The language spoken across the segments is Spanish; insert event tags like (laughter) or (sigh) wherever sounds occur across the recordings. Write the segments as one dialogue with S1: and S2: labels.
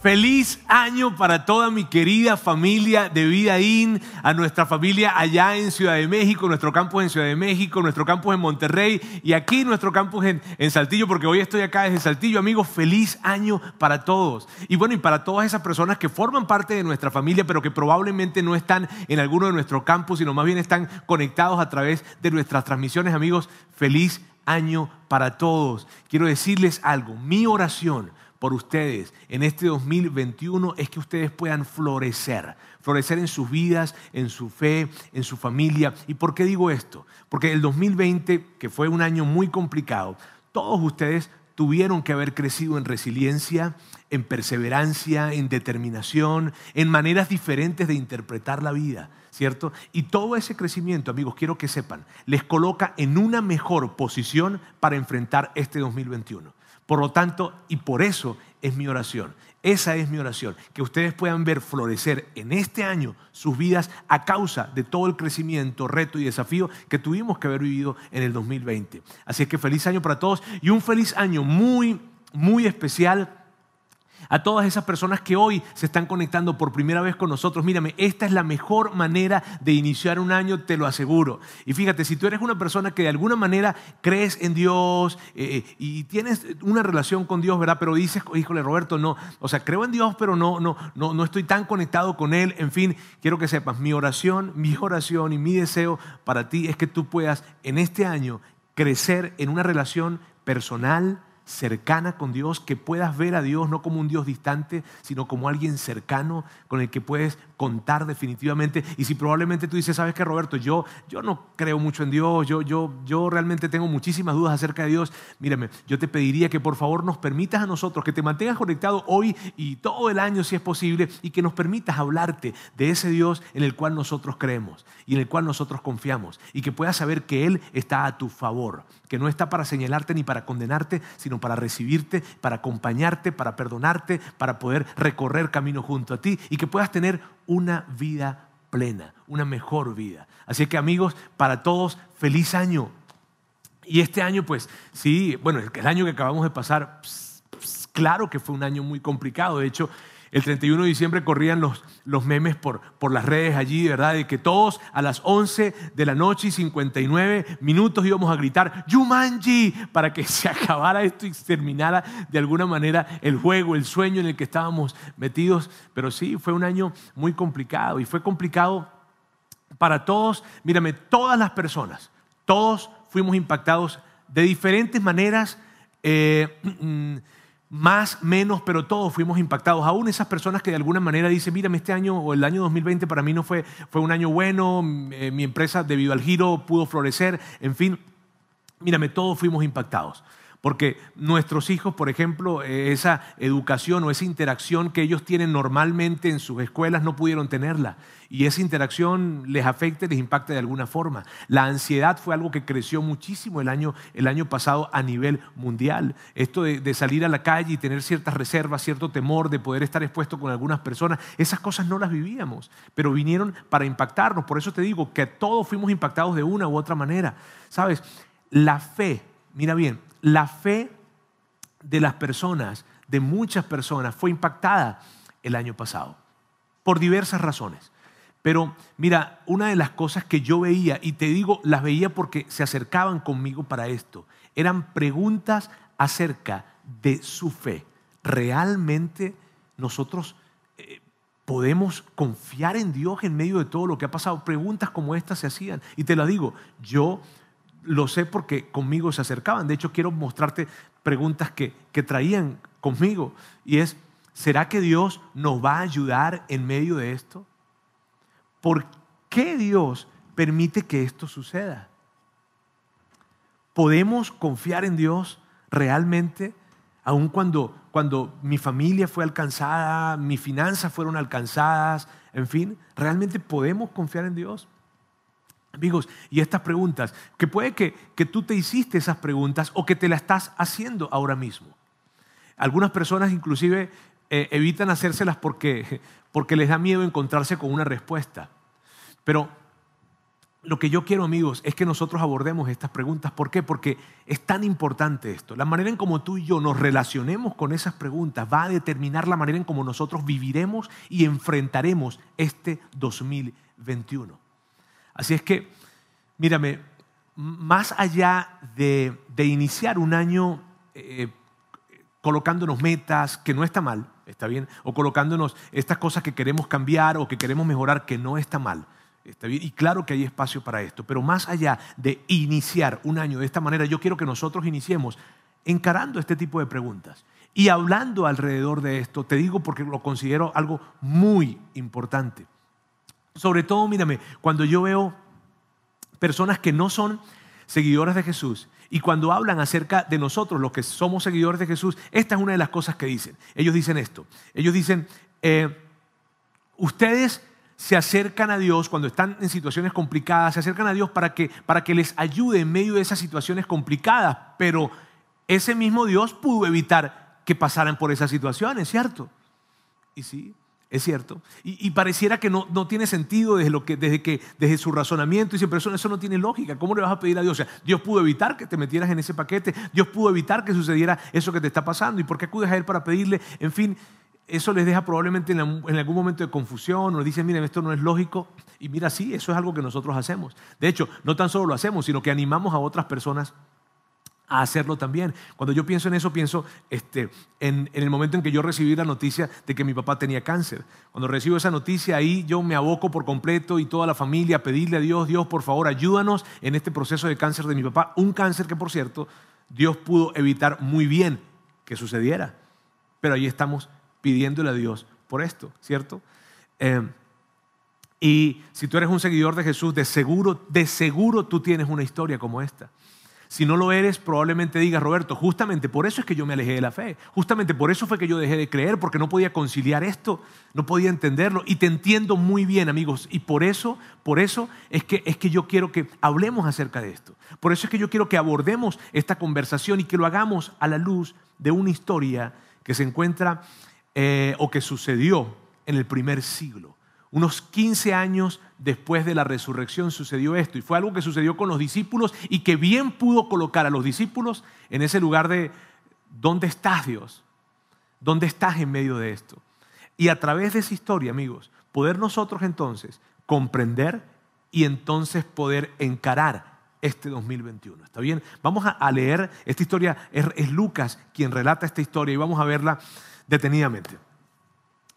S1: Feliz año para toda mi querida familia de Vida In, a nuestra familia allá en Ciudad de México, nuestro campus en Ciudad de México, nuestro campus en Monterrey y aquí nuestro campus en, en, Saltillo, porque hoy estoy acá desde Saltillo. Amigos, feliz año para todos. Y bueno, y para todas esas personas que forman parte de nuestra familia, pero que probablemente no están en alguno de nuestros campus, sino más bien están conectados a través de nuestras transmisiones. Amigos, feliz año para todos. Quiero decirles algo, mi oración por ustedes en este 2021 es que ustedes puedan florecer, florecer en sus vidas, en su fe, en su familia. ¿Y por qué digo esto? Porque el 2020, que fue un año muy complicado, todos ustedes tuvieron que haber crecido en resiliencia, en perseverancia, en determinación, en maneras diferentes de interpretar la vida, ¿cierto? Y todo ese crecimiento, amigos, quiero que sepan, les coloca en una mejor posición para enfrentar este 2021. Por lo tanto, y por eso es mi oración. Esa es mi oración, que ustedes puedan ver florecer en este año sus vidas a causa de todo el crecimiento, reto y desafío que tuvimos que haber vivido en el 2020. Así es que feliz año para todos y un feliz año muy, muy especial a todas esas personas que hoy se están conectando por primera vez con nosotros, mírame, esta es la mejor manera de iniciar un año, te lo aseguro. Y fíjate, si tú eres una persona que de alguna manera crees en Dios eh, y tienes una relación con Dios, ¿verdad? Pero dices, híjole, Roberto, no, o sea, creo en Dios, pero no, no, no, no estoy tan conectado con Él. En fin, quiero que sepas, mi oración, mi oración y mi deseo para ti es que tú puedas en este año crecer en una relación personal, cercana con Dios, que puedas ver a Dios no como un Dios distante, sino como alguien cercano con el que puedes contar definitivamente. Y si probablemente tú dices, sabes que Roberto, yo, yo no creo mucho en Dios, yo, yo, yo realmente tengo muchísimas dudas acerca de Dios, mírame, yo te pediría que por favor nos permitas a nosotros que te mantengas conectado hoy y todo el año si es posible y que nos permitas hablarte de ese Dios en el cual nosotros creemos y en el cual nosotros confiamos y que puedas saber que Él está a tu favor, que no está para señalarte ni para condenarte, sino para recibirte, para acompañarte, para perdonarte, para poder recorrer camino junto a ti y que puedas tener una vida plena, una mejor vida. Así que amigos, para todos, feliz año. Y este año, pues sí, bueno, el año que acabamos de pasar, claro que fue un año muy complicado. De hecho, el 31 de diciembre corrían los, los memes por, por las redes allí, ¿verdad? De que todos a las 11 de la noche y 59 minutos íbamos a gritar Yumanji para que (laughs) se acabara esto y terminara de alguna manera el juego, el sueño en el que estábamos metidos. Pero sí, fue un año muy complicado y fue complicado para todos. Mírame, todas las personas, todos fuimos impactados de diferentes maneras. Eh, (clears throat) mm, más, menos, pero todos fuimos impactados. Aún esas personas que de alguna manera dicen, mírame, este año o el año 2020 para mí no fue, fue un año bueno, eh, mi empresa debido al giro pudo florecer, en fin, mírame, todos fuimos impactados. Porque nuestros hijos, por ejemplo, eh, esa educación o esa interacción que ellos tienen normalmente en sus escuelas no pudieron tenerla. Y esa interacción les afecta les impacta de alguna forma. La ansiedad fue algo que creció muchísimo el año, el año pasado a nivel mundial. Esto de salir a la calle y tener ciertas reservas, cierto temor de poder estar expuesto con algunas personas, esas cosas no las vivíamos, pero vinieron para impactarnos. Por eso te digo que todos fuimos impactados de una u otra manera. ¿Sabes? La fe, mira bien, la fe de las personas, de muchas personas, fue impactada el año pasado, por diversas razones. Pero mira, una de las cosas que yo veía, y te digo, las veía porque se acercaban conmigo para esto, eran preguntas acerca de su fe. ¿Realmente nosotros eh, podemos confiar en Dios en medio de todo lo que ha pasado? Preguntas como estas se hacían. Y te lo digo, yo lo sé porque conmigo se acercaban. De hecho, quiero mostrarte preguntas que, que traían conmigo. Y es, ¿será que Dios nos va a ayudar en medio de esto? ¿Por qué Dios permite que esto suceda? ¿Podemos confiar en Dios realmente? Aun cuando, cuando mi familia fue alcanzada, mis finanzas fueron alcanzadas, en fin, ¿realmente podemos confiar en Dios? Amigos, y estas preguntas, que puede que, que tú te hiciste esas preguntas o que te las estás haciendo ahora mismo. Algunas personas inclusive eh, evitan hacérselas porque, porque les da miedo encontrarse con una respuesta. Pero lo que yo quiero, amigos, es que nosotros abordemos estas preguntas. ¿Por qué? Porque es tan importante esto. La manera en cómo tú y yo nos relacionemos con esas preguntas va a determinar la manera en cómo nosotros viviremos y enfrentaremos este 2021. Así es que, mírame, más allá de, iniciar un año eh, colocándonos metas, que no está mal, está bien, o colocándonos estas cosas que queremos cambiar o que queremos mejorar, que no está mal. Está bien, y claro que hay espacio para esto, pero más allá de iniciar un año de esta manera, yo quiero que nosotros iniciemos encarando este tipo de preguntas y hablando alrededor de esto, te digo porque lo considero algo muy importante. Sobre todo, mírame, cuando yo veo personas que no son seguidores de Jesús y cuando hablan acerca de nosotros, los que somos seguidores de Jesús, esta es una de las cosas que dicen. Ellos dicen esto. Ellos dicen, eh, ustedes se acercan a Dios cuando están en situaciones complicadas, se acercan a Dios para que, para que les ayude en medio de esas situaciones complicadas, pero ese mismo Dios pudo evitar que pasaran por esas situaciones, ¿cierto? Y sí, es cierto. Y, pareciera que no, no, tiene sentido desde, lo que, desde, que, desde su razonamiento. Y siempre eso, eso no tiene lógica. ¿Cómo le vas a pedir a Dios? O sea, Dios pudo evitar que te metieras en ese paquete. Dios pudo evitar que sucediera eso que te está pasando. ¿Y por qué acudes a Él para pedirle? En fin, eso les deja probablemente en, algún momento de confusión, nos dicen, miren, esto no es lógico. Y mira, sí, eso es algo que nosotros hacemos. De hecho, no tan solo lo hacemos, sino que animamos a otras personas a hacerlo también. Cuando yo pienso en eso, pienso este, en, el momento en que yo recibí la noticia de que mi papá tenía cáncer. Cuando recibo esa noticia, ahí yo me aboco por completo y toda la familia a pedirle a Dios, Dios, por favor, ayúdanos en este proceso de cáncer de mi papá. Un cáncer que, por cierto, Dios pudo evitar muy bien que sucediera. Pero ahí estamos pidiéndole a Dios por esto, ¿cierto? Eh, y si tú eres un seguidor de Jesús, de seguro, de seguro tú tienes una historia como esta. Si no lo eres, probablemente digas, Roberto, justamente por eso es que yo me alejé de la fe. Justamente por eso fue que yo dejé de creer, porque no podía conciliar esto, no podía entenderlo. Y te entiendo muy bien, amigos. Y por eso, por eso es que, es que yo quiero que hablemos acerca de esto. Por eso es que yo quiero que abordemos esta conversación y que lo hagamos a la luz de una historia que se encuentra eh, o que sucedió en el primer siglo. Unos 15 años después de la resurrección sucedió esto y fue algo que sucedió con los discípulos y que bien pudo colocar a los discípulos en ese lugar de ¿dónde estás Dios? ¿Dónde estás en medio de esto? Y a través de esa historia, amigos, poder nosotros entonces comprender y entonces poder encarar este 2021. ¿Está bien? Vamos a leer esta historia, es Lucas quien relata esta historia y vamos a verla detenidamente.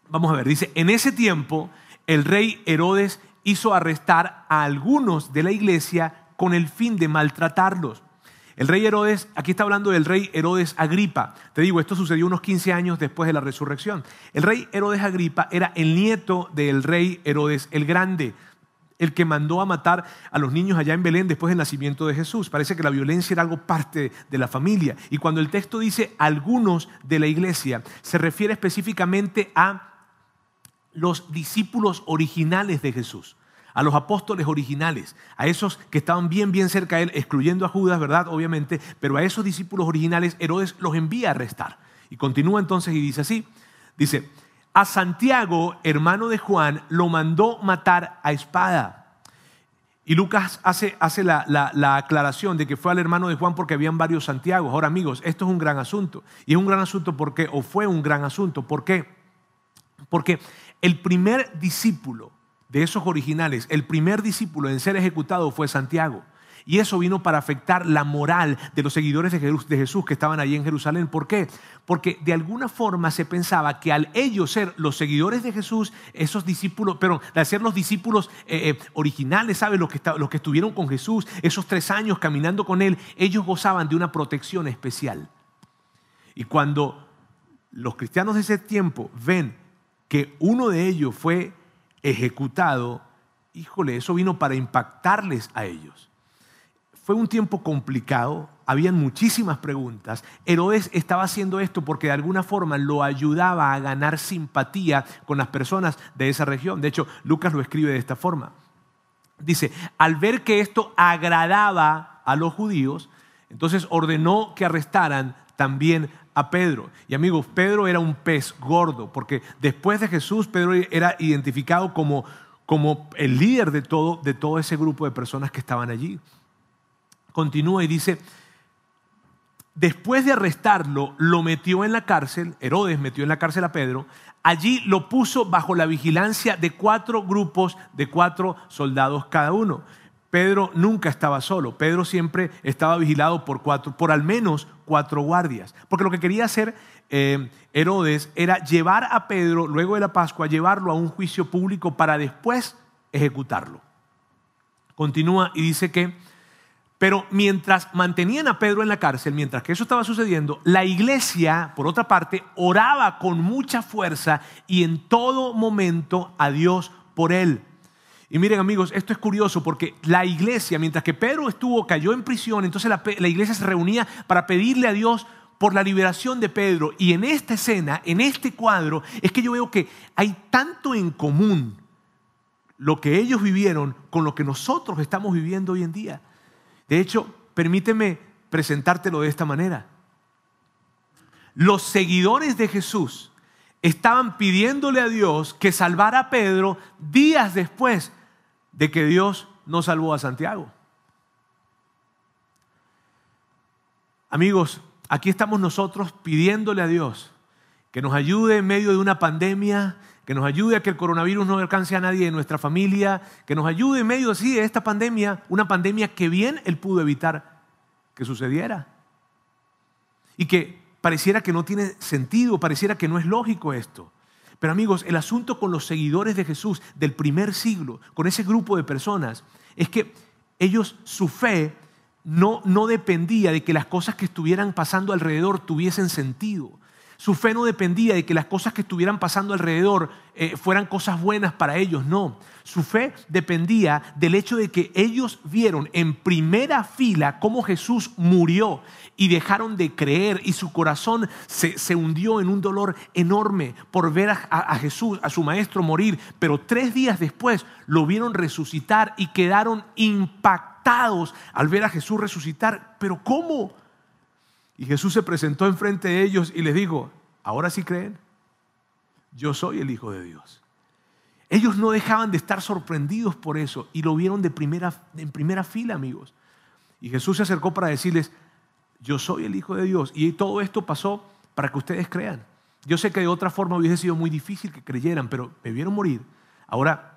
S1: Vamos a ver, dice, en ese tiempo el rey Herodes hizo arrestar a algunos de la iglesia con el fin de maltratarlos. El rey Herodes, aquí está hablando del rey Herodes Agripa. Te digo, esto sucedió unos 15 años después de la resurrección. El rey Herodes Agripa era el nieto del rey Herodes el Grande el que mandó a matar a los niños allá en Belén después del nacimiento de Jesús. Parece que la violencia era algo parte de la familia. Y cuando el texto dice algunos de la iglesia, se refiere específicamente a los discípulos originales de Jesús, a los apóstoles originales, a esos que estaban bien, bien cerca de él, excluyendo a Judas, ¿verdad? Obviamente, pero a esos discípulos originales Herodes los envía a arrestar. Y continúa entonces y dice así, dice, a Santiago, hermano de Juan, lo mandó matar a espada. Y Lucas hace, hace la, la, aclaración de que fue al hermano de Juan porque habían varios Santiagos. Ahora amigos, esto es un gran asunto. Y es un gran asunto porque, o fue un gran asunto, ¿por qué? Porque el primer discípulo de esos originales, el primer discípulo en ser ejecutado fue Santiago. Y eso vino para afectar la moral de los seguidores de Jesús que estaban allí en Jerusalén. ¿Por qué? Porque de alguna forma se pensaba que al ellos ser los seguidores de Jesús, esos discípulos, pero al ser los discípulos eh, eh, originales, ¿sabes? Los que, los que estuvieron con Jesús, esos tres años caminando con Él, ellos gozaban de una protección especial. Y cuando los cristianos de ese tiempo ven que uno de ellos fue ejecutado, híjole, eso vino para impactarles a ellos. Fue un tiempo complicado, habían muchísimas preguntas. Herodes estaba haciendo esto porque de alguna forma lo ayudaba a ganar simpatía con las personas de esa región. De hecho, Lucas lo escribe de esta forma. Dice, al ver que esto agradaba a los judíos, entonces ordenó que arrestaran también a Pedro. Y amigos, Pedro era un pez gordo, porque después de Jesús, Pedro era identificado como, como el líder de todo, de todo ese grupo de personas que estaban allí. Continúa y dice, después de arrestarlo, lo metió en la cárcel, Herodes metió en la cárcel a Pedro, allí lo puso bajo la vigilancia de cuatro grupos de cuatro soldados cada uno. Pedro nunca estaba solo, Pedro siempre estaba vigilado por cuatro, por al menos cuatro guardias, porque lo que quería hacer eh, Herodes era llevar a Pedro, luego de la Pascua, llevarlo a un juicio público para después ejecutarlo. Continúa y dice que, pero mientras mantenían a Pedro en la cárcel, mientras que eso estaba sucediendo, la iglesia, por otra parte, oraba con mucha fuerza y en todo momento a Dios por él. Y miren amigos, esto es curioso porque la iglesia, mientras que Pedro estuvo, cayó en prisión, entonces la, la, iglesia se reunía para pedirle a Dios por la liberación de Pedro. Y en esta escena, en este cuadro, es que yo veo que hay tanto en común lo que ellos vivieron con lo que nosotros estamos viviendo hoy en día. De hecho, permíteme presentártelo de esta manera. Los seguidores de Jesús estaban pidiéndole a Dios que salvara a Pedro días después de que Dios no salvó a Santiago. Amigos, aquí estamos nosotros pidiéndole a Dios que nos ayude en medio de una pandemia, que nos ayude a que el coronavirus no alcance a nadie de nuestra familia, que nos ayude en medio así de esta pandemia, una pandemia que bien Él pudo evitar que sucediera. Y que pareciera que no tiene sentido, pareciera que no es lógico esto. Pero amigos, el asunto con los seguidores de Jesús del primer siglo, con ese grupo de personas, es que ellos, su fe no, no dependía de que las cosas que estuvieran pasando alrededor tuviesen sentido. Su fe no dependía de que las cosas que estuvieran pasando alrededor eh, fueran cosas buenas para ellos, no. Su fe dependía del hecho de que ellos vieron en primera fila cómo Jesús murió y dejaron de creer y su corazón se, hundió en un dolor enorme por ver a Jesús, a su maestro morir, pero tres días después lo vieron resucitar y quedaron impactados al ver a Jesús resucitar. Pero ¿cómo? Y Jesús se presentó enfrente de ellos y les dijo, ¿ahora sí creen? Yo soy el Hijo de Dios. Ellos no dejaban de estar sorprendidos por eso y lo vieron de primera, en primera fila, amigos. Y Jesús se acercó para decirles, yo soy el Hijo de Dios. Y todo esto pasó para que ustedes crean. Yo sé que de otra forma hubiese sido muy difícil que creyeran, pero me vieron morir. Ahora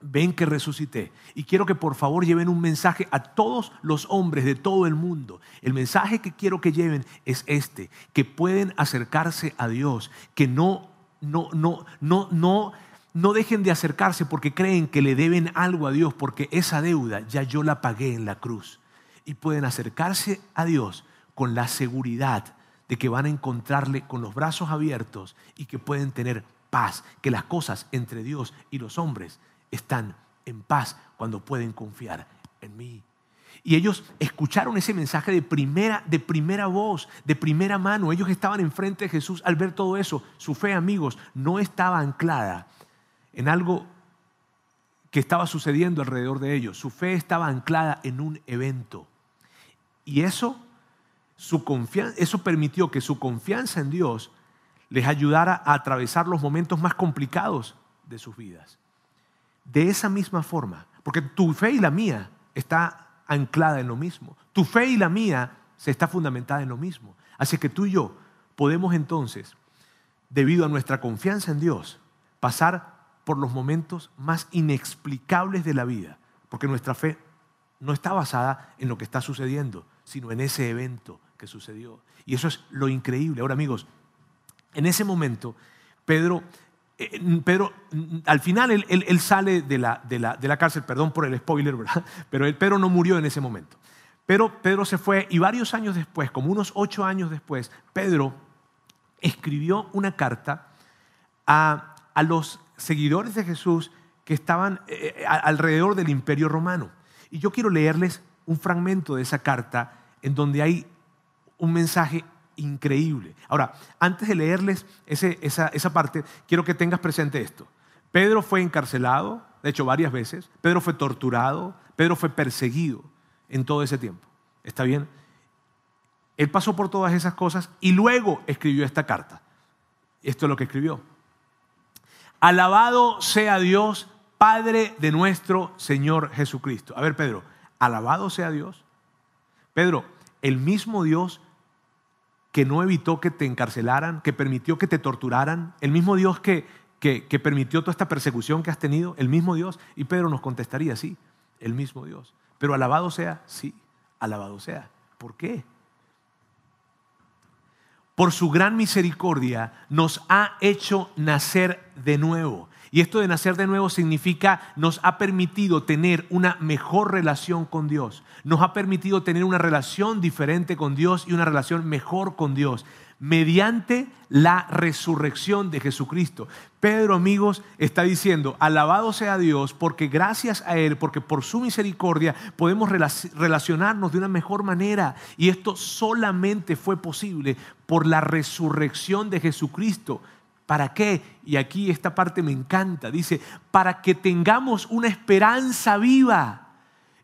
S1: ven que resucité. Y quiero que por favor lleven un mensaje a todos los hombres de todo el mundo. El mensaje que quiero que lleven es este, que pueden acercarse a Dios, que no, no, no, no, no, no dejen de acercarse porque creen que le deben algo a Dios, porque esa deuda ya yo la pagué en la cruz. Y pueden acercarse a Dios con la seguridad de que van a encontrarle con los brazos abiertos y que pueden tener paz, que las cosas entre Dios y los hombres están en paz cuando pueden confiar en mí. Y ellos escucharon ese mensaje de primera, de primera voz, de primera mano. Ellos estaban enfrente de Jesús al ver todo eso. Su fe, amigos, no estaba anclada en algo que estaba sucediendo alrededor de ellos. Su fe estaba anclada en un evento. Y eso, su confianza, eso permitió que su confianza en Dios les ayudara a atravesar los momentos más complicados de sus vidas de esa misma forma, porque tu fe y la mía está anclada en lo mismo. Tu fe y la mía se está fundamentada en lo mismo. Así que tú y yo podemos entonces, debido a nuestra confianza en Dios, pasar por los momentos más inexplicables de la vida, porque nuestra fe no está basada en lo que está sucediendo, sino en ese evento que sucedió. Y eso es lo increíble. Ahora amigos, en ese momento, Pedro Pedro, al final él, sale de la, de, la, cárcel, perdón por el spoiler, (laughs) ¿verdad? Pero el Pedro no murió en ese momento. Pero Pedro se fue y varios años después, como unos ocho años después, Pedro escribió una carta a, los seguidores de Jesús que estaban eh, eh, alrededor del imperio romano. Y yo quiero leerles un fragmento de esa carta en donde hay un mensaje increíble. Ahora, antes de leerles esa, esa parte, quiero que tengas presente esto. Pedro fue encarcelado, de hecho varias veces, Pedro fue torturado, Pedro fue perseguido en todo ese tiempo. ¿Está bien? Él pasó por todas esas cosas y luego escribió esta carta. Esto es lo que escribió. Alabado sea Dios, Padre de nuestro Señor Jesucristo. A ver, Pedro, alabado sea Dios. Pedro, el mismo Dios que no evitó que te encarcelaran, que permitió que te torturaran, el mismo Dios que, que, permitió toda esta persecución que has tenido, el mismo Dios. Y Pedro nos contestaría, sí, el mismo Dios. Pero alabado sea, sí, alabado sea. ¿Por qué? Por su gran misericordia nos ha hecho nacer de nuevo. Y esto de nacer de nuevo significa nos ha permitido tener una mejor relación con Dios. Nos ha permitido tener una relación diferente con Dios y una relación mejor con Dios mediante la resurrección de Jesucristo. Pedro, amigos, está diciendo, alabado sea Dios, porque gracias a Él, porque por su misericordia podemos relacionarnos de una mejor manera. Y esto solamente fue posible por la resurrección de Jesucristo. ¿Para qué? Y aquí esta parte me encanta. Dice, para que tengamos una esperanza viva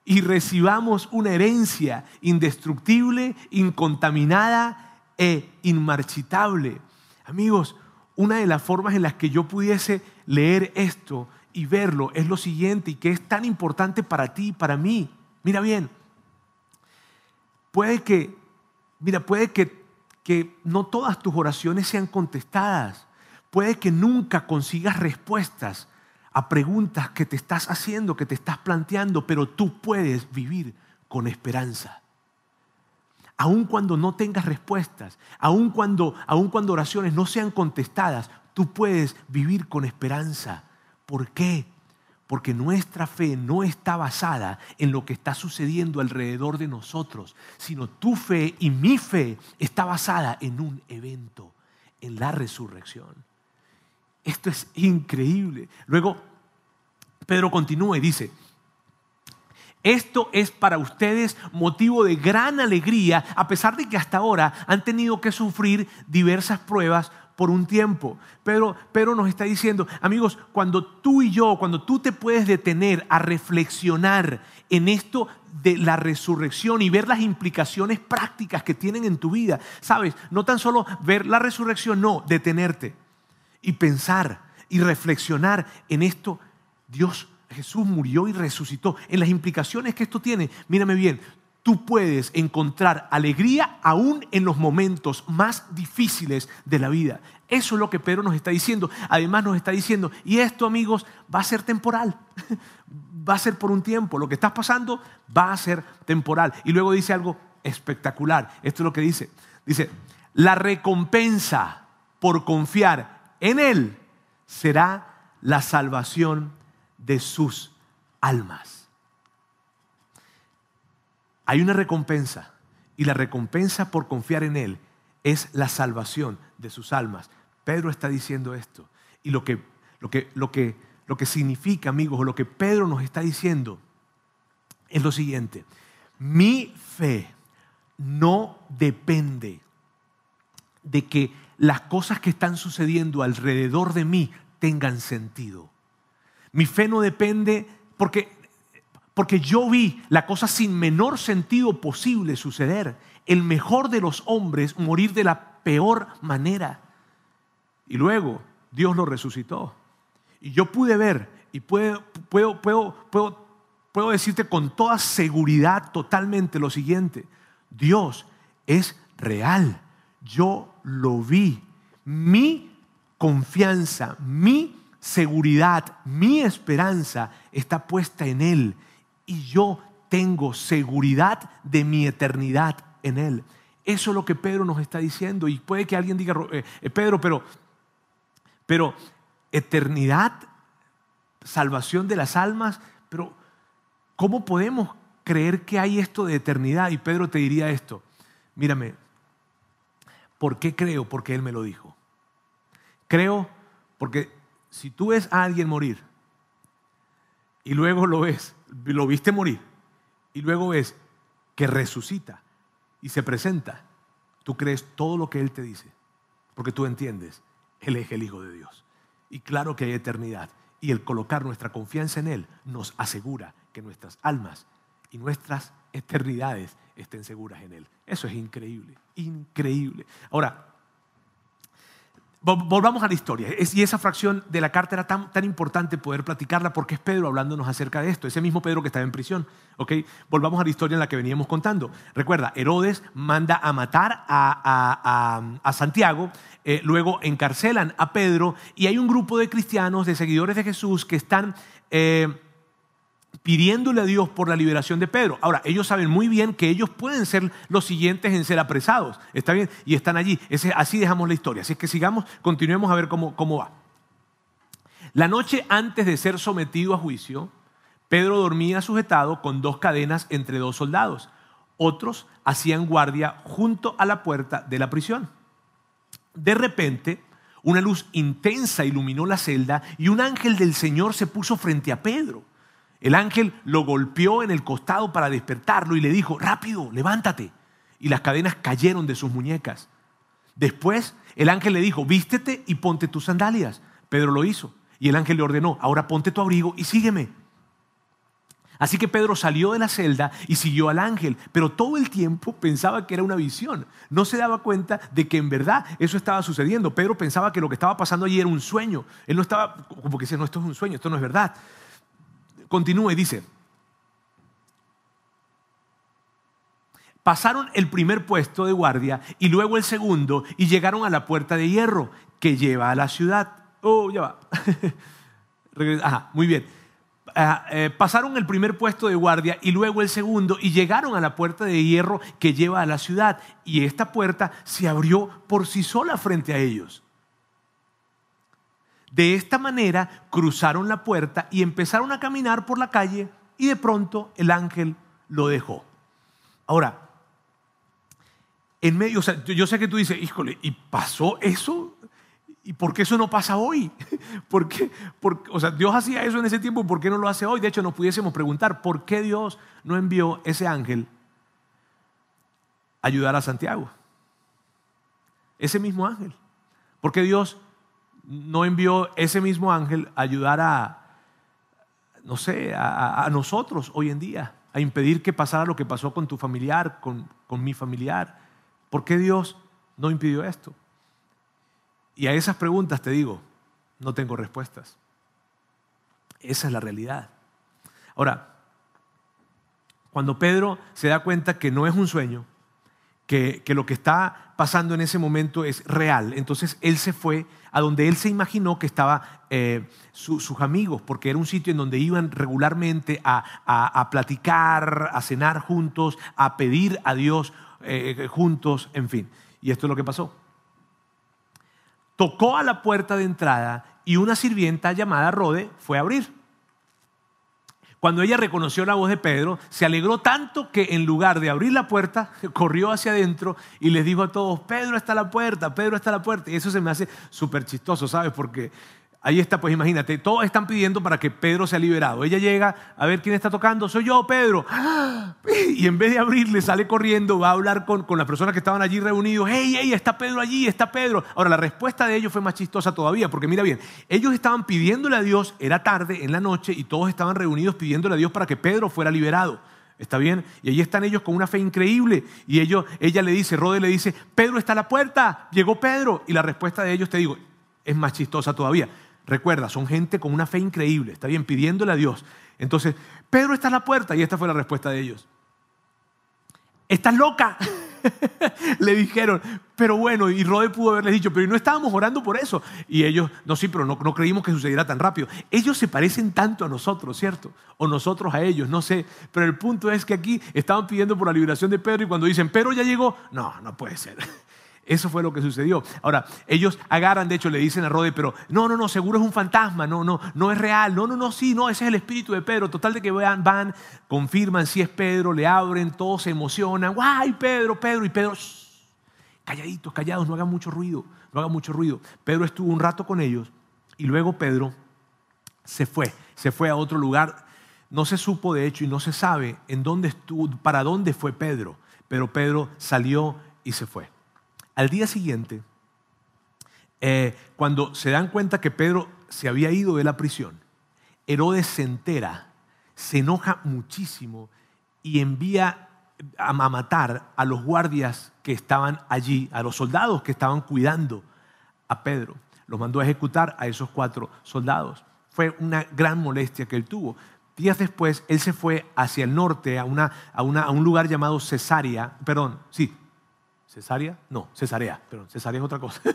S1: y recibamos una herencia indestructible, incontaminada e inmarchitable. Amigos, una de las formas en las que yo pudiese leer esto y verlo es lo siguiente y que es tan importante para ti y para mí. Mira bien, puede que, mira, puede que, que no todas tus oraciones sean contestadas, puede que nunca consigas respuestas a preguntas que te estás haciendo, que te estás planteando, pero tú puedes vivir con esperanza aun cuando no tengas respuestas, aun cuando, aun cuando oraciones no sean contestadas, tú puedes vivir con esperanza. ¿Por qué? Porque nuestra fe no está basada en lo que está sucediendo alrededor de nosotros, sino tu fe y mi fe está basada en un evento, en la resurrección. Esto es increíble. Luego, Pedro continúa y dice, esto es para ustedes motivo de gran alegría, a pesar de que hasta ahora han tenido que sufrir diversas pruebas por un tiempo. Pero, pero nos está diciendo, amigos, cuando tú y yo, cuando tú te puedes detener a reflexionar en esto de la resurrección y ver las implicaciones prácticas que tienen en tu vida, sabes, no tan solo ver la resurrección, no, detenerte y pensar y reflexionar en esto, Dios Jesús murió y resucitó. En las implicaciones que esto tiene, mírame bien, tú puedes encontrar alegría aún en los momentos más difíciles de la vida. Eso es lo que Pedro nos está diciendo. Además nos está diciendo, y esto amigos va a ser temporal, (laughs) va a ser por un tiempo. Lo que estás pasando va a ser temporal. Y luego dice algo espectacular. Esto es lo que dice. Dice, la recompensa por confiar en Él será la salvación de sus almas. Hay una recompensa y la recompensa por confiar en Él es la salvación de sus almas. Pedro está diciendo esto y lo que, lo que, lo que, lo que significa, amigos, o lo que Pedro nos está diciendo es lo siguiente. Mi fe no depende de que las cosas que están sucediendo alrededor de mí tengan sentido. Mi fe no depende porque, porque yo vi la cosa sin menor sentido posible suceder. El mejor de los hombres morir de la peor manera. Y luego Dios lo resucitó. Y yo pude ver y puedo, puedo, puedo, puedo, puedo decirte con toda seguridad totalmente lo siguiente. Dios es real. Yo lo vi. Mi confianza, mi seguridad, mi esperanza está puesta en Él y yo tengo seguridad de mi eternidad en Él. Eso es lo que Pedro nos está diciendo y puede que alguien diga, eh, eh, Pedro, pero, pero eternidad, salvación de las almas, pero ¿cómo podemos creer que hay esto de eternidad? Y Pedro te diría esto, mírame, ¿por qué creo? Porque Él me lo dijo. Creo porque si tú ves a alguien morir y luego lo ves, lo viste morir y luego ves que resucita y se presenta, tú crees todo lo que Él te dice, porque tú entiendes, Él es el Hijo de Dios. Y claro que hay eternidad Y el colocar nuestra confianza en Él nos asegura que nuestras almas y nuestras eternidades estén seguras en Él. Eso es increíble, increíble. Ahora, Volvamos a la historia. y esa fracción de la carta era tan, tan, importante poder platicarla porque es Pedro hablándonos acerca de esto. Ese mismo Pedro que estaba en prisión. ¿okay? Volvamos a la historia en la que veníamos contando. Recuerda, Herodes manda a matar a, Santiago, eh, luego encarcelan a Pedro y hay un grupo de cristianos, de seguidores de Jesús que están... Eh, pidiéndole a Dios por la liberación de Pedro. Ahora, ellos saben muy bien que ellos pueden ser los siguientes en ser apresados. ¿Está bien? Y están allí. así dejamos la historia. Así que sigamos, continuemos a ver cómo, cómo va. La noche antes de ser sometido a juicio, Pedro dormía sujetado con dos cadenas entre dos soldados. Otros hacían guardia junto a la puerta de la prisión. De repente, una luz intensa iluminó la celda y un ángel del Señor se puso frente a Pedro. El ángel lo golpeó en el costado para despertarlo y le dijo, rápido, levántate. Y las cadenas cayeron de sus muñecas. Después el ángel le dijo, vístete y ponte tus sandalias. Pedro lo hizo. Y el ángel le ordenó, ahora ponte tu abrigo y sígueme. Así que Pedro salió de la celda y siguió al ángel, pero todo el tiempo (laughs) pensaba que era una visión. No se daba cuenta de que en verdad eso estaba sucediendo. Pedro pensaba que lo que estaba pasando allí era un sueño. Él no estaba como que dice, no, esto es un sueño, esto no es verdad. Continúa y dice, pasaron el primer puesto de guardia y luego el segundo y llegaron a la puerta de hierro que lleva a la ciudad. Oh, ya va. (laughs) Ajá, muy bien. Ah, eh, pasaron el primer puesto de guardia y luego el segundo y llegaron a la puerta de hierro que lleva a la ciudad y esta puerta se abrió por sí sola frente a ellos. De esta manera cruzaron la puerta y empezaron a caminar por la calle y de pronto el ángel lo dejó. Ahora, en medio, o sea, yo sé que tú dices, híjole, ¿y pasó eso? ¿Y por qué eso no pasa hoy? (laughs) ¿Por o sea, Dios hacía eso en ese tiempo, ¿por qué no lo hace hoy? De hecho, nos pudiésemos preguntar, ¿por qué Dios no envió ese ángel a ayudar a Santiago? Ese mismo ángel. ¿Por qué Dios no envió ese mismo ángel a ayudar a, no sé, a, nosotros hoy en día, a impedir que pasara lo que pasó con tu familiar, con, con mi familiar? ¿Por qué Dios no impidió esto? Y a esas preguntas te digo, no tengo respuestas. Esa es la realidad. Ahora, cuando Pedro se da cuenta que no es un sueño, que, lo que está pasando en ese momento es real. Entonces él se fue a donde él se imaginó que estaban eh, sus amigos, porque era un sitio en donde iban regularmente a, platicar, a cenar juntos, a pedir a Dios eh, juntos, en fin. Y esto es lo que pasó. Tocó a la puerta de entrada y una sirvienta llamada Rode fue a abrir. Cuando ella reconoció la voz de Pedro, se alegró tanto que en lugar de abrir la puerta, corrió hacia adentro y les dijo a todos, Pedro está a la puerta, Pedro está a la puerta. Y eso se me hace súper chistoso, ¿sabes? Porque Ahí está, pues imagínate, todos están pidiendo para que Pedro sea liberado. Ella llega a ver quién está tocando, soy yo, Pedro. (laughs) Y en vez de abrirle, sale corriendo, va a hablar con, con las personas que estaban allí reunidos. ¡Hey, hey, está Pedro allí, está Pedro! Ahora, la respuesta de ellos fue más chistosa todavía, porque mira bien, ellos estaban pidiéndole a Dios, era tarde, en la noche, y todos estaban reunidos pidiéndole a Dios para que Pedro fuera liberado. ¿Está bien? Y allí están ellos con una fe increíble. Y ellos, ella le dice, Rode le dice, Pedro está a la puerta, llegó Pedro. Y la respuesta de ellos, te digo, es más chistosa todavía. Recuerda, son gente con una fe increíble, está bien, pidiéndole a Dios. Entonces, Pedro está en la puerta y esta fue la respuesta de ellos. Estás loca. (laughs) Le dijeron, pero bueno, y Rode pudo haberles dicho, pero no estábamos orando por eso. Y ellos, no, sí, pero no, no creímos que sucediera tan rápido. Ellos se parecen tanto a nosotros, ¿cierto? O nosotros a ellos, no sé. Pero el punto es que aquí estaban pidiendo por la liberación de Pedro y cuando dicen, pero ya llegó, no, no puede ser. (laughs) Eso fue lo que sucedió. Ahora, ellos agarran, de hecho, le dicen a Rode, pero no, no, no, seguro es un fantasma, no, no, no es real, no, no, no, sí, no, ese es el espíritu de Pedro. Total de que van, confirman si es Pedro, le abren, todos se emocionan, ¡guay, Pedro, Pedro! Y Pedro, calladitos, callados, no hagan mucho ruido, no hagan mucho ruido. Pedro estuvo un rato con ellos y luego Pedro se fue, se fue a otro lugar. No se supo, de hecho, y no se sabe en dónde estuvo, para dónde fue Pedro, pero Pedro salió y se fue. Al día siguiente, eh, cuando se dan cuenta que Pedro se había ido de la prisión, Herodes se entera, se enoja muchísimo y envía a matar a los guardias que estaban allí, a los soldados que estaban cuidando a Pedro. Los mandó a ejecutar a esos cuatro soldados. Fue una gran molestia que él tuvo. Días después, él se fue hacia el norte a, una, a, a un lugar llamado Cesarea, perdón, sí, Cesarea, no, Cesarea, perdón, Cesarea es otra cosa. (laughs)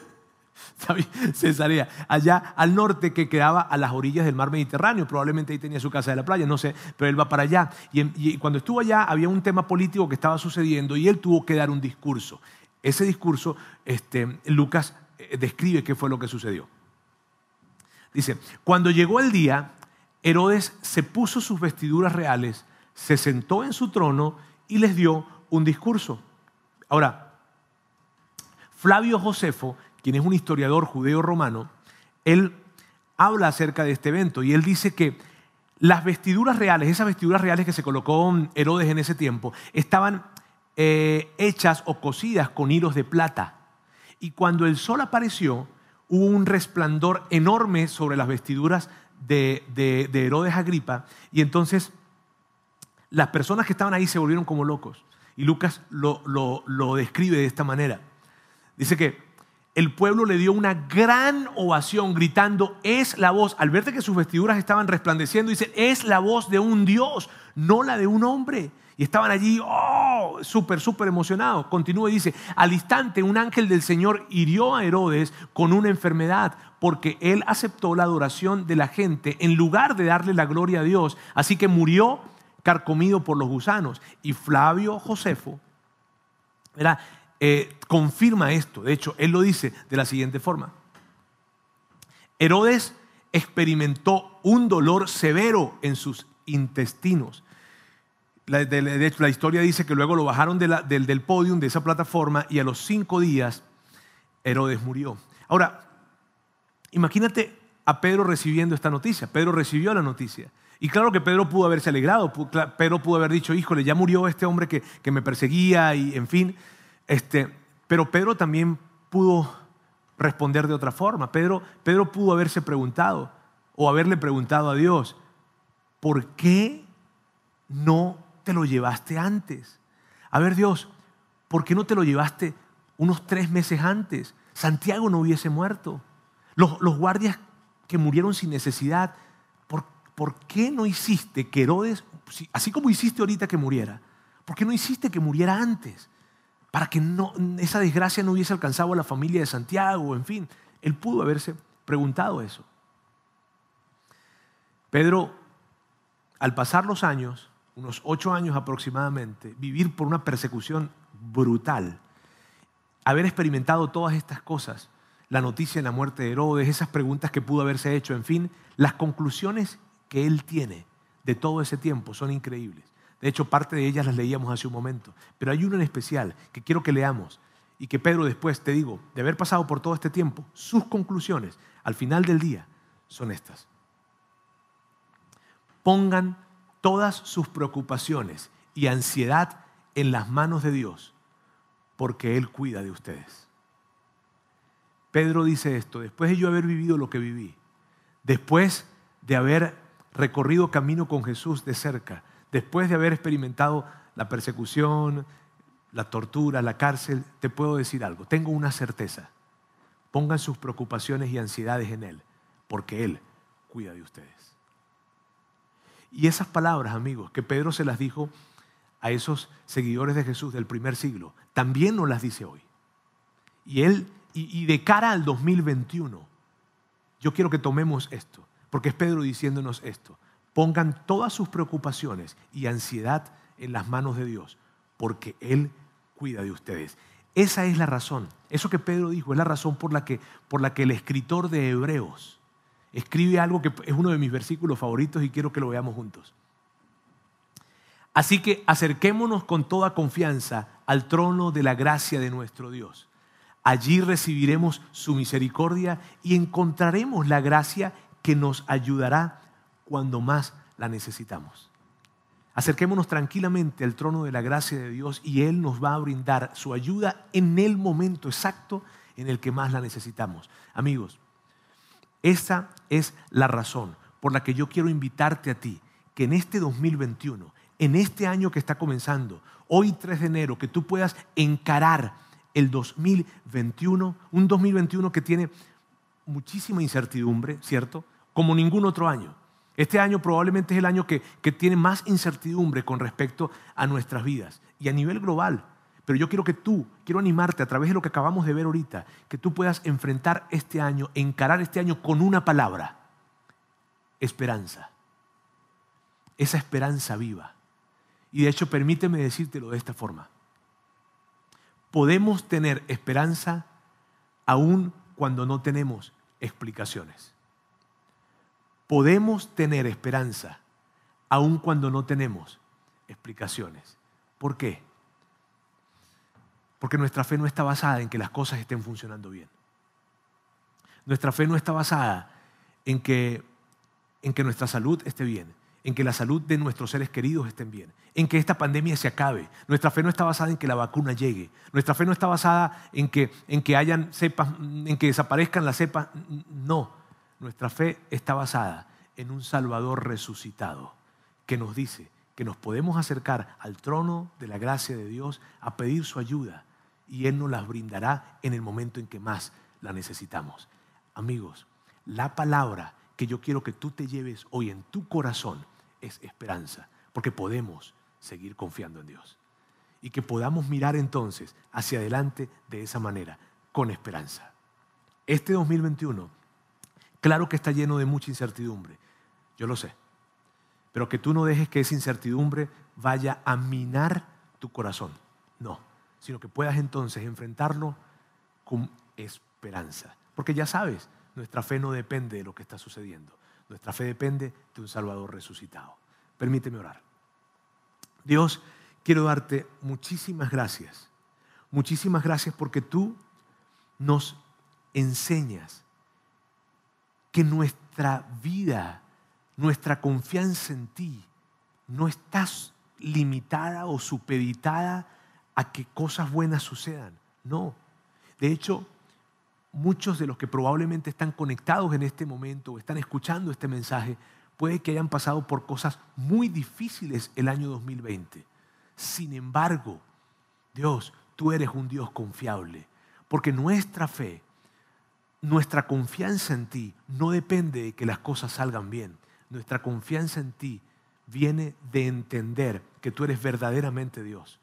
S1: Cesarea, allá al norte que quedaba a las orillas del mar Mediterráneo, probablemente ahí tenía su casa de la playa, no sé, pero él va para allá. Y, cuando estuvo allá había un tema político que estaba sucediendo y él tuvo que dar un discurso. Ese discurso, este, Lucas eh, describe qué fue lo que sucedió. Dice, cuando llegó el día, Herodes se puso sus vestiduras reales, se sentó en su trono y les dio un discurso. Ahora, Flavio Josefo, quien es un historiador judeo-romano, él habla acerca de este evento y él dice que las vestiduras reales, esas vestiduras reales que se colocó Herodes en ese tiempo, estaban eh, hechas o cosidas con hilos de plata. Y cuando el sol apareció, hubo un resplandor enorme sobre las vestiduras de, Herodes Agripa y entonces las personas que estaban ahí se volvieron como locos. Y Lucas lo, lo describe de esta manera. Dice que el pueblo le dio una gran ovación gritando, es la voz, al ver que sus vestiduras estaban resplandeciendo, dice, es la voz de un Dios, no la de un hombre. Y estaban allí, oh, súper, súper emocionados. Continúa y dice, al instante un ángel del Señor hirió a Herodes con una enfermedad porque él aceptó la adoración de la gente en lugar de darle la gloria a Dios. Así que murió carcomido por los gusanos. Y Flavio Josefo, eh, confirma esto. De hecho, él lo dice de la siguiente forma. Herodes experimentó un dolor severo en sus intestinos de, hecho, la historia dice que luego lo bajaron del, del podium, de esa plataforma, y a los cinco días Herodes murió. Ahora, imagínate a Pedro recibiendo esta noticia. Pedro recibió la noticia. Y claro que Pedro pudo haberse alegrado, Pedro pudo haber dicho, híjole, ya murió este hombre que, que me perseguía y en fin. Este, pero Pedro también pudo responder de otra forma. Pedro, Pedro pudo haberse preguntado o haberle preguntado a Dios, ¿por qué no te lo llevaste antes? A ver Dios, ¿por qué no te lo llevaste unos tres meses antes? Santiago no hubiese muerto. Los, guardias que murieron sin necesidad, ¿por, ¿por qué no hiciste que Herodes, así como hiciste ahorita que muriera, ¿por qué no hiciste que muriera antes? Para que esa desgracia no hubiese alcanzado a la familia de Santiago, en fin. Él pudo haberse preguntado eso. Pedro, al pasar los años, unos ocho años aproximadamente, vivir por una persecución brutal, haber experimentado todas estas cosas, la noticia de la muerte de Herodes, esas preguntas que pudo haberse hecho, en fin, las conclusiones que él tiene de todo ese tiempo son increíbles. De hecho, parte de ellas las leíamos hace un momento, pero hay una en especial que quiero que leamos y que Pedro después, te digo, de haber pasado por todo este tiempo, sus conclusiones al final del día son estas. Pongan todas sus preocupaciones y ansiedad en las manos de Dios, porque Él cuida de ustedes. Pedro dice esto, después de yo haber vivido lo que viví, después de haber recorrido camino con Jesús de cerca, después de haber experimentado la persecución, la tortura, la cárcel, te puedo decir algo, tengo una certeza, pongan sus preocupaciones y ansiedades en Él, porque Él cuida de ustedes. Y esas palabras, amigos, que Pedro se las dijo a esos seguidores de Jesús del primer siglo, también nos las dice hoy. Y él, y, de cara al 2021, yo quiero que tomemos esto, porque es Pedro diciéndonos esto. Pongan todas sus preocupaciones y ansiedad en las manos de Dios, porque Él cuida de ustedes. Esa es la razón. Eso que Pedro dijo es la razón por la que, por la que el escritor de Hebreos escribe algo que es uno de mis versículos favoritos y quiero que lo veamos juntos. Así que acerquémonos con toda confianza al trono de la gracia de nuestro Dios. Allí recibiremos su misericordia y encontraremos la gracia que nos ayudará cuando más la necesitamos. Acerquémonos tranquilamente al trono de la gracia de Dios y Él nos va a brindar su ayuda en el momento exacto en el que más la necesitamos. Amigos, esa es la razón por la que yo quiero invitarte a ti, que en este 2021, en este año que está comenzando, hoy 3 de enero, que tú puedas encarar el 2021, un 2021 que tiene muchísima incertidumbre, ¿cierto? Como ningún otro año. Este año probablemente es el año que, que tiene más incertidumbre con respecto a nuestras vidas y a nivel global. Pero yo quiero que tú, quiero animarte a través de lo que acabamos de ver ahorita, que tú puedas enfrentar este año, encarar este año con una palabra, esperanza. Esa esperanza viva. Y de hecho, permíteme decírtelo de esta forma. Podemos tener esperanza aún cuando no tenemos explicaciones. Podemos tener esperanza aún cuando no tenemos explicaciones. ¿Por qué? Porque nuestra fe no está basada en que las cosas estén funcionando bien. Nuestra fe no está basada en que, en que nuestra salud esté bien, en que la salud de nuestros seres queridos estén bien, en que esta pandemia se acabe. Nuestra fe no está basada en que la vacuna llegue. Nuestra fe no está basada en que, en que hayan cepas, en que desaparezcan las cepas. No. Nuestra fe está basada en un Salvador resucitado que nos dice que nos podemos acercar al trono de la gracia de Dios a pedir su ayuda y Él nos las brindará en el momento en que más la necesitamos. Amigos, la palabra que yo quiero que tú te lleves hoy en tu corazón es esperanza, porque podemos seguir confiando en Dios. Y que podamos mirar entonces hacia adelante de esa manera, con esperanza. Este 2021, claro que está lleno de mucha incertidumbre, yo lo sé, pero que tú no dejes que esa incertidumbre vaya a minar tu corazón, no, sino que puedas entonces enfrentarlo con esperanza, porque ya sabes, nuestra fe no depende de lo que está sucediendo. Nuestra fe depende de un Salvador resucitado. Permíteme orar. Dios, quiero darte muchísimas gracias. Muchísimas gracias porque tú nos enseñas nuestra vida, nuestra confianza en ti, no está limitada o supeditada a que cosas buenas sucedan. No. De hecho, muchos de los que probablemente están conectados en este momento o están escuchando este mensaje, puede que hayan pasado por cosas muy difíciles el año 2020. Sin embargo, Dios, tú eres un Dios confiable, porque nuestra fe, nuestra confianza en ti no depende de que las cosas salgan bien. Nuestra confianza en ti viene de entender que tú eres verdaderamente Dios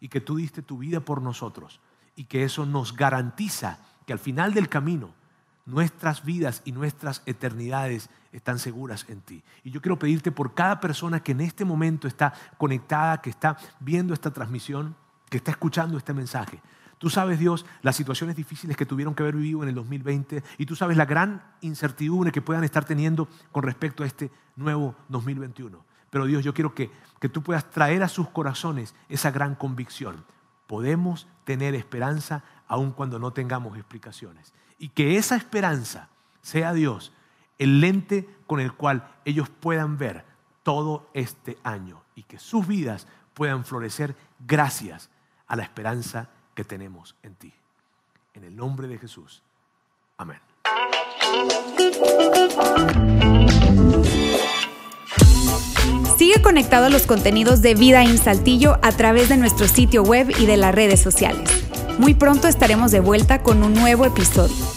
S1: y que tú diste tu vida por nosotros y que eso nos garantiza que al final del camino nuestras vidas y nuestras eternidades están seguras en ti. Y yo quiero pedirte por cada persona que en este momento está conectada, que está viendo esta transmisión, que está escuchando este mensaje. Tú sabes, Dios, las situaciones difíciles que tuvieron que haber vivido en el 2020 y tú sabes la gran incertidumbre que puedan estar teniendo con respecto a este nuevo 2021. Pero Dios, yo quiero que, que tú puedas traer a sus corazones esa gran convicción. Podemos tener esperanza aun cuando no tengamos explicaciones. Y que esa esperanza sea Dios el lente con el cual ellos puedan ver todo este año y que sus vidas puedan florecer gracias a la esperanza que tenemos en ti. En el nombre de Jesús. Amén.
S2: Sigue conectado a los contenidos de Vida en Saltillo a través de nuestro sitio web y de las redes sociales. Muy pronto estaremos de vuelta con un nuevo episodio.